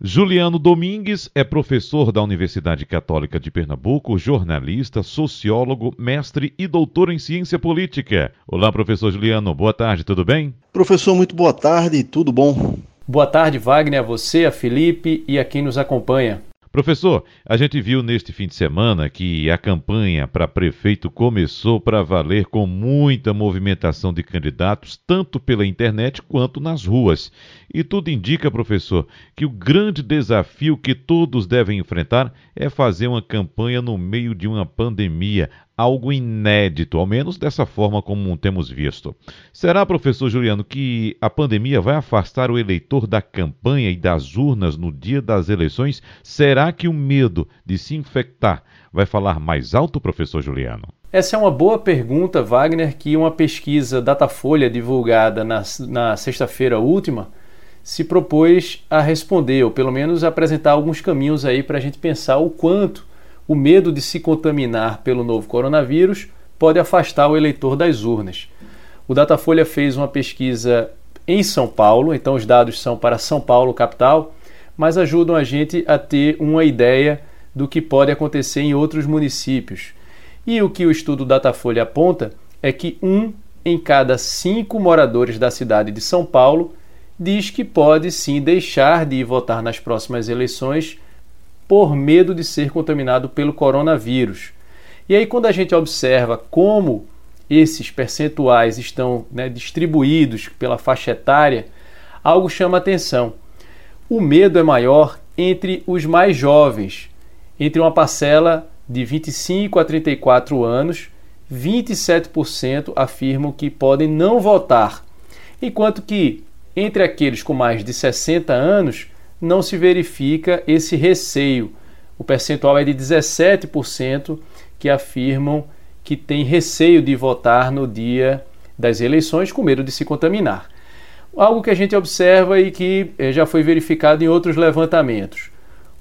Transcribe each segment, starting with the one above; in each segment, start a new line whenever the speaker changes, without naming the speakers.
Juliano Domingues é professor da Universidade Católica de Pernambuco, jornalista, sociólogo, mestre e doutor em ciência política. Olá, professor Juliano, boa tarde, tudo bem?
Professor, muito boa tarde, tudo bom?
Boa tarde, Wagner, a você, a Felipe e a quem nos acompanha.
Professor, a gente viu neste fim de semana que a campanha para prefeito começou para valer com muita movimentação de candidatos, tanto pela internet quanto nas ruas. E tudo indica, professor, que o grande desafio que todos devem enfrentar é fazer uma campanha no meio de uma pandemia, algo inédito, ao menos dessa forma como temos visto. Será, professor Juliano, que a pandemia vai afastar o eleitor da campanha e das urnas no dia das eleições? Será que o medo de se infectar vai falar mais alto, professor Juliano?
Essa é uma boa pergunta, Wagner, que uma pesquisa Datafolha divulgada na, na sexta-feira última se propôs a responder, ou pelo menos apresentar alguns caminhos aí para a gente pensar o quanto o medo de se contaminar pelo novo coronavírus pode afastar o eleitor das urnas. O Datafolha fez uma pesquisa em São Paulo, então os dados são para São Paulo, capital, mas ajudam a gente a ter uma ideia do que pode acontecer em outros municípios. E o que o estudo Datafolha aponta é que um em cada cinco moradores da cidade de São Paulo diz que pode sim deixar de ir votar nas próximas eleições por medo de ser contaminado pelo coronavírus. E aí, quando a gente observa como esses percentuais estão né, distribuídos pela faixa etária, algo chama atenção. O medo é maior entre os mais jovens, entre uma parcela de 25 a 34 anos, 27% afirmam que podem não votar, enquanto que entre aqueles com mais de 60 anos, não se verifica esse receio. O percentual é de 17% que afirmam que tem receio de votar no dia das eleições com medo de se contaminar. Algo que a gente observa e que eh, já foi verificado em outros levantamentos.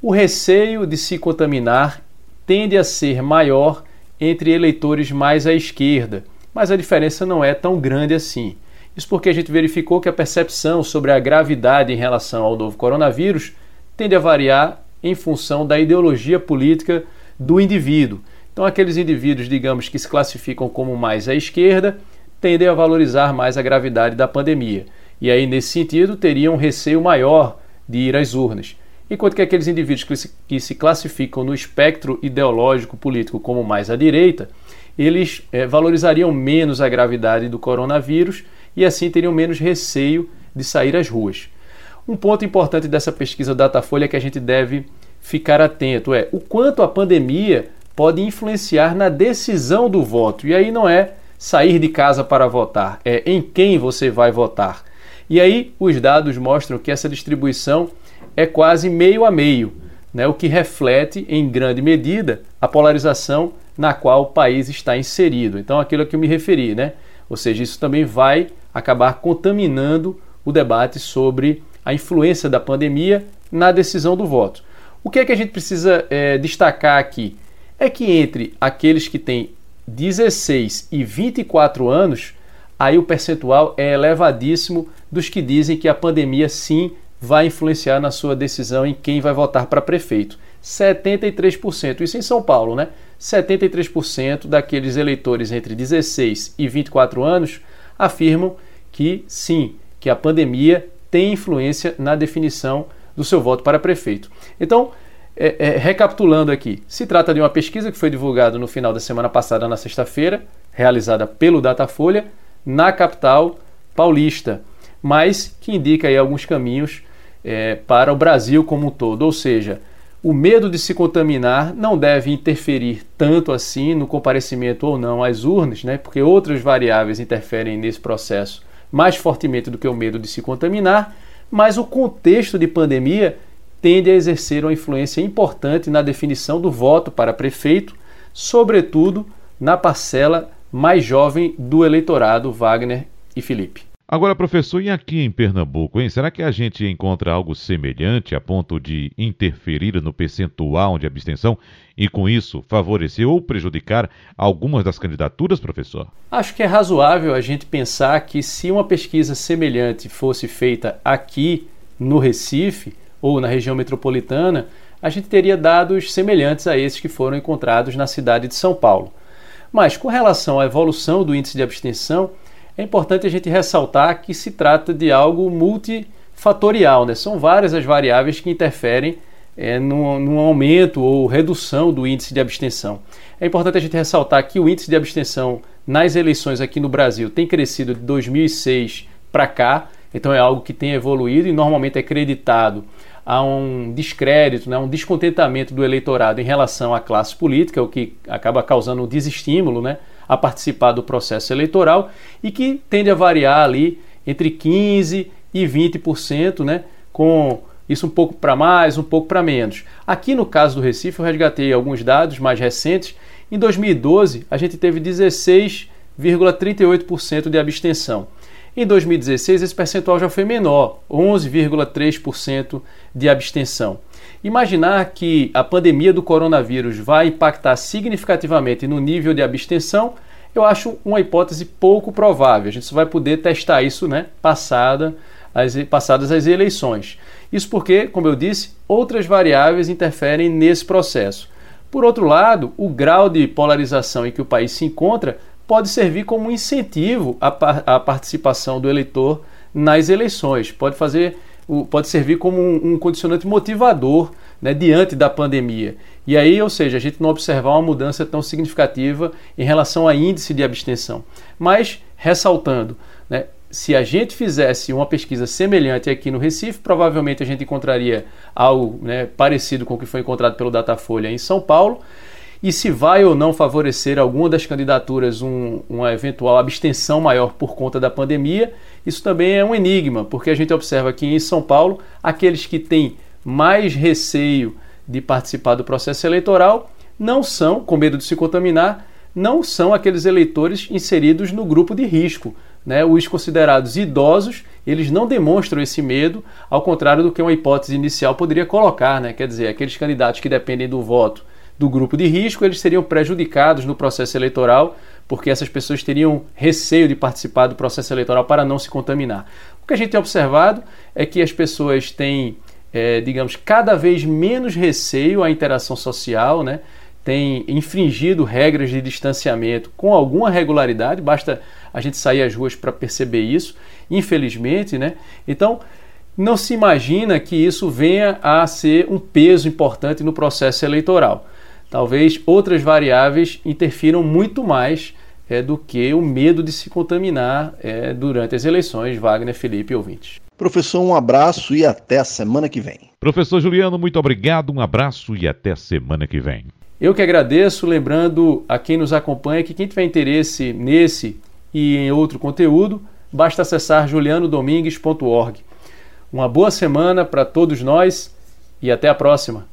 O receio de se contaminar tende a ser maior entre eleitores mais à esquerda, mas a diferença não é tão grande assim. Isso porque a gente verificou que a percepção sobre a gravidade em relação ao novo coronavírus tende a variar em função da ideologia política do indivíduo. Então, aqueles indivíduos, digamos, que se classificam como mais à esquerda, tendem a valorizar mais a gravidade da pandemia. E aí, nesse sentido, teriam um receio maior de ir às urnas. Enquanto que aqueles indivíduos que se, que se classificam no espectro ideológico político como mais à direita, eles é, valorizariam menos a gravidade do coronavírus e assim teriam menos receio de sair às ruas. Um ponto importante dessa pesquisa Datafolha é que a gente deve ficar atento é o quanto a pandemia pode influenciar na decisão do voto. E aí não é sair de casa para votar, é em quem você vai votar. E aí os dados mostram que essa distribuição é quase meio a meio, né? o que reflete em grande medida a polarização na qual o país está inserido. Então, aquilo a que eu me referi, né? Ou seja, isso também vai acabar contaminando o debate sobre a influência da pandemia na decisão do voto. O que é que a gente precisa é, destacar aqui? É que entre aqueles que têm 16 e 24 anos, aí o percentual é elevadíssimo dos que dizem que a pandemia sim vai influenciar na sua decisão em quem vai votar para prefeito. 73%, isso em São Paulo, né? 73% daqueles eleitores entre 16 e 24 anos afirmam que sim, que a pandemia tem influência na definição do seu voto para prefeito. Então, é, é, recapitulando aqui, se trata de uma pesquisa que foi divulgada no final da semana passada, na sexta-feira, realizada pelo Datafolha, na capital paulista, mas que indica aí alguns caminhos é, para o Brasil como um todo, ou seja, o medo de se contaminar não deve interferir tanto assim no comparecimento ou não às urnas, né? porque outras variáveis interferem nesse processo mais fortemente do que o medo de se contaminar, mas o contexto de pandemia tende a exercer uma influência importante na definição do voto para prefeito, sobretudo na parcela mais jovem do eleitorado Wagner e Felipe.
Agora, professor, e aqui em Pernambuco, hein? Será que a gente encontra algo semelhante a ponto de interferir no percentual de abstenção e, com isso, favorecer ou prejudicar algumas das candidaturas, professor?
Acho que é razoável a gente pensar que se uma pesquisa semelhante fosse feita aqui no Recife, ou na região metropolitana, a gente teria dados semelhantes a esses que foram encontrados na cidade de São Paulo. Mas com relação à evolução do índice de abstenção, é importante a gente ressaltar que se trata de algo multifatorial, né? são várias as variáveis que interferem é, no, no, aumento ou redução do índice de abstenção. É importante a gente ressaltar que o índice de abstenção nas eleições aqui no Brasil tem crescido de 2006 para cá, então é algo que tem evoluído e normalmente é creditado a um descrédito, né, um descontentamento do eleitorado em relação à classe política, o que acaba causando um desestímulo né, a participar do processo eleitoral e que tende a variar ali entre 15% e 20%, né, com isso um pouco para mais, um pouco para menos. Aqui no caso do Recife, eu resgatei alguns dados mais recentes. Em 2012, a gente teve 16,38% de abstenção. Em 2016, esse percentual já foi menor, 11,3% de abstenção. Imaginar que a pandemia do coronavírus vai impactar significativamente no nível de abstenção, eu acho uma hipótese pouco provável. A gente só vai poder testar isso né, passada as, passadas as eleições. Isso porque, como eu disse, outras variáveis interferem nesse processo. Por outro lado, o grau de polarização em que o país se encontra pode servir como incentivo à, à participação do eleitor nas eleições. Pode fazer, pode servir como um, um condicionante motivador né, diante da pandemia. E aí, ou seja, a gente não observar uma mudança tão significativa em relação a índice de abstenção. Mas, ressaltando, né, se a gente fizesse uma pesquisa semelhante aqui no Recife, provavelmente a gente encontraria algo né, parecido com o que foi encontrado pelo Datafolha em São Paulo. E se vai ou não favorecer alguma das candidaturas um, uma eventual abstenção maior por conta da pandemia, isso também é um enigma, porque a gente observa que em São Paulo, aqueles que têm mais receio de participar do processo eleitoral não são, com medo de se contaminar, não são aqueles eleitores inseridos no grupo de risco, né, os considerados idosos, eles não demonstram esse medo, ao contrário do que uma hipótese inicial poderia colocar, né? quer dizer, aqueles candidatos que dependem do voto do grupo de risco, eles seriam prejudicados no processo eleitoral, porque essas pessoas teriam receio de participar do processo eleitoral para não se contaminar. O que a gente tem observado é que as pessoas têm, é, digamos, cada vez menos receio à interação social, né? tem infringido regras de distanciamento com alguma regularidade, basta a gente sair às ruas para perceber isso, infelizmente, né? Então, não se imagina que isso venha a ser um peso importante no processo eleitoral. Talvez outras variáveis interfiram muito mais é, do que o medo de se contaminar é, durante as eleições, Wagner, Felipe e ouvintes.
Professor, um abraço e até a semana que vem.
Professor Juliano, muito obrigado, um abraço e até semana que vem.
Eu que agradeço, lembrando a quem nos acompanha que quem tiver interesse nesse e em outro conteúdo, basta acessar julianodomingues.org. Uma boa semana para todos nós e até a próxima.